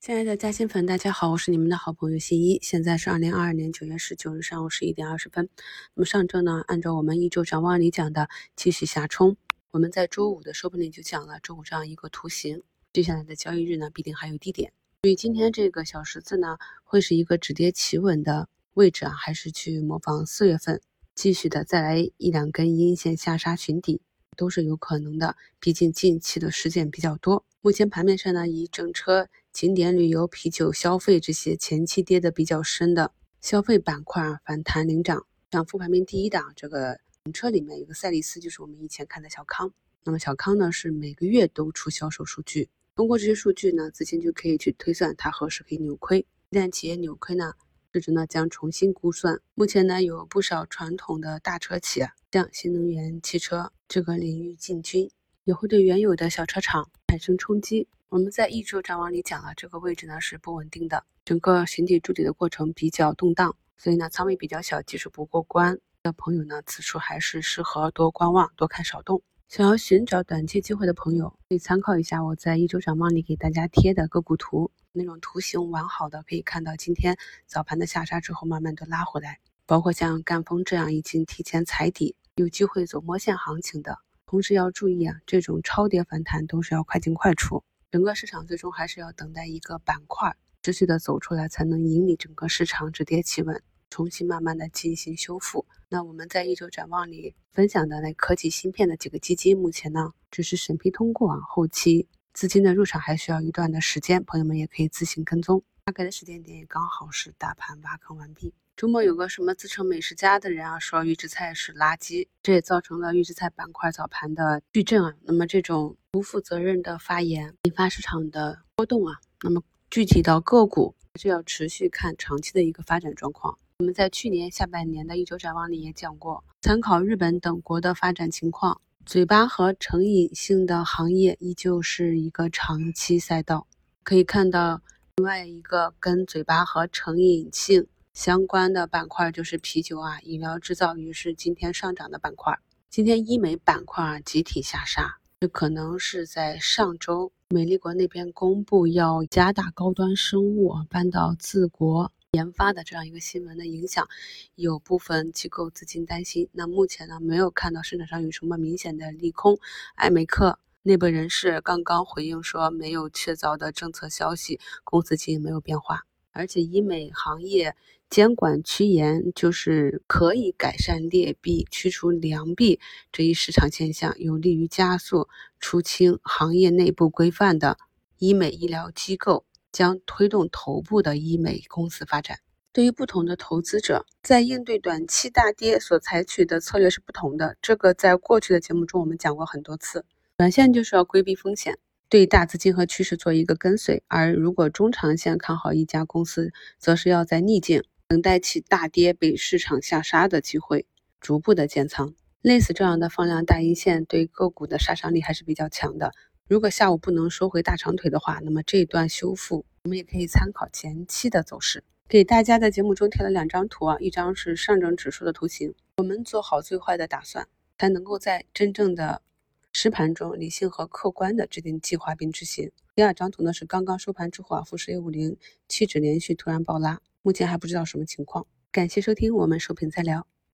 亲爱的嘉兴粉，大家好，我是你们的好朋友新一。现在是二零二二年九月十九日上午十一点二十分。那么上周呢，按照我们一周展望里讲的继续下冲。我们在周五的收盘里就讲了周五这样一个图形，接下来的交易日呢必定还有低点。所以今天这个小十字呢，会是一个止跌企稳的位置啊，还是去模仿四月份继续的再来一两根阴线下杀寻底，都是有可能的。毕竟近期的事件比较多。目前盘面上呢，以整车。景点旅游、啤酒消费这些前期跌的比较深的消费板块，反弹领涨。像复排名第一档这个车里面有个赛力斯，就是我们以前看的小康。那么小康呢是每个月都出销售数据，通过这些数据呢，资金就可以去推算它何时可以扭亏。一旦企业扭亏呢，市值呢将重新估算。目前呢有不少传统的大车企向新能源汽车这个领域进军，也会对原有的小车厂产生冲击。我们在一周展望里讲了，这个位置呢是不稳定的，整个寻底筑底的过程比较动荡，所以呢仓位比较小，技术不过关的朋友呢，此处还是适合多观望，多看少动。想要寻找短期机会的朋友，可以参考一下我在一周展望里给大家贴的个股图，那种图形完好的，可以看到今天早盘的下杀之后慢慢的拉回来，包括像赣锋这样已经提前踩底，有机会走摸线行情的，同时要注意啊，这种超跌反弹都是要快进快出。整个市场最终还是要等待一个板块持续的走出来，才能引领整个市场止跌企稳，重新慢慢的进行修复。那我们在一周展望里分享的那科技芯片的几个基金，目前呢只是审批通过啊，后期资金的入场还需要一段的时间，朋友们也可以自行跟踪。大概的时间点也刚好是大盘挖坑完毕。周末有个什么自称美食家的人啊，说预制菜是垃圾，这也造成了预制菜板块早盘的巨震啊。那么这种不负责任的发言，引发市场的波动啊。那么具体到个股，还是要持续看长期的一个发展状况。我们在去年下半年的一周展望里也讲过，参考日本等国的发展情况，嘴巴和成瘾性的行业依旧是一个长期赛道。可以看到，另外一个跟嘴巴和成瘾性。相关的板块就是啤酒啊、饮料制造，于是今天上涨的板块。今天医美板块集体下杀，这可能是在上周美丽国那边公布要加大高端生物搬到自国研发的这样一个新闻的影响，有部分机构资金担心。那目前呢，没有看到市场上有什么明显的利空。艾美克内部人士刚刚回应说，没有确凿的政策消息，公司经营没有变化。而且医美行业监管趋严，就是可以改善劣币驱除良币这一市场现象，有利于加速出清行业内部规范的医美医疗机构，将推动头部的医美公司发展。对于不同的投资者，在应对短期大跌所采取的策略是不同的。这个在过去的节目中我们讲过很多次，短线就是要规避风险。对大资金和趋势做一个跟随，而如果中长线看好一家公司，则是要在逆境等待其大跌被市场下杀的机会，逐步的建仓。类似这样的放量大阴线对个股的杀伤力还是比较强的。如果下午不能收回大长腿的话，那么这一段修复我们也可以参考前期的走势。给大家在节目中贴了两张图啊，一张是上证指数的图形，我们做好最坏的打算，才能够在真正的。实盘中理性和客观的制定计划并执行。第二张图呢是刚刚收盘之后啊，富时 A 五零期指连续突然暴拉，目前还不知道什么情况。感谢收听，我们收评再聊。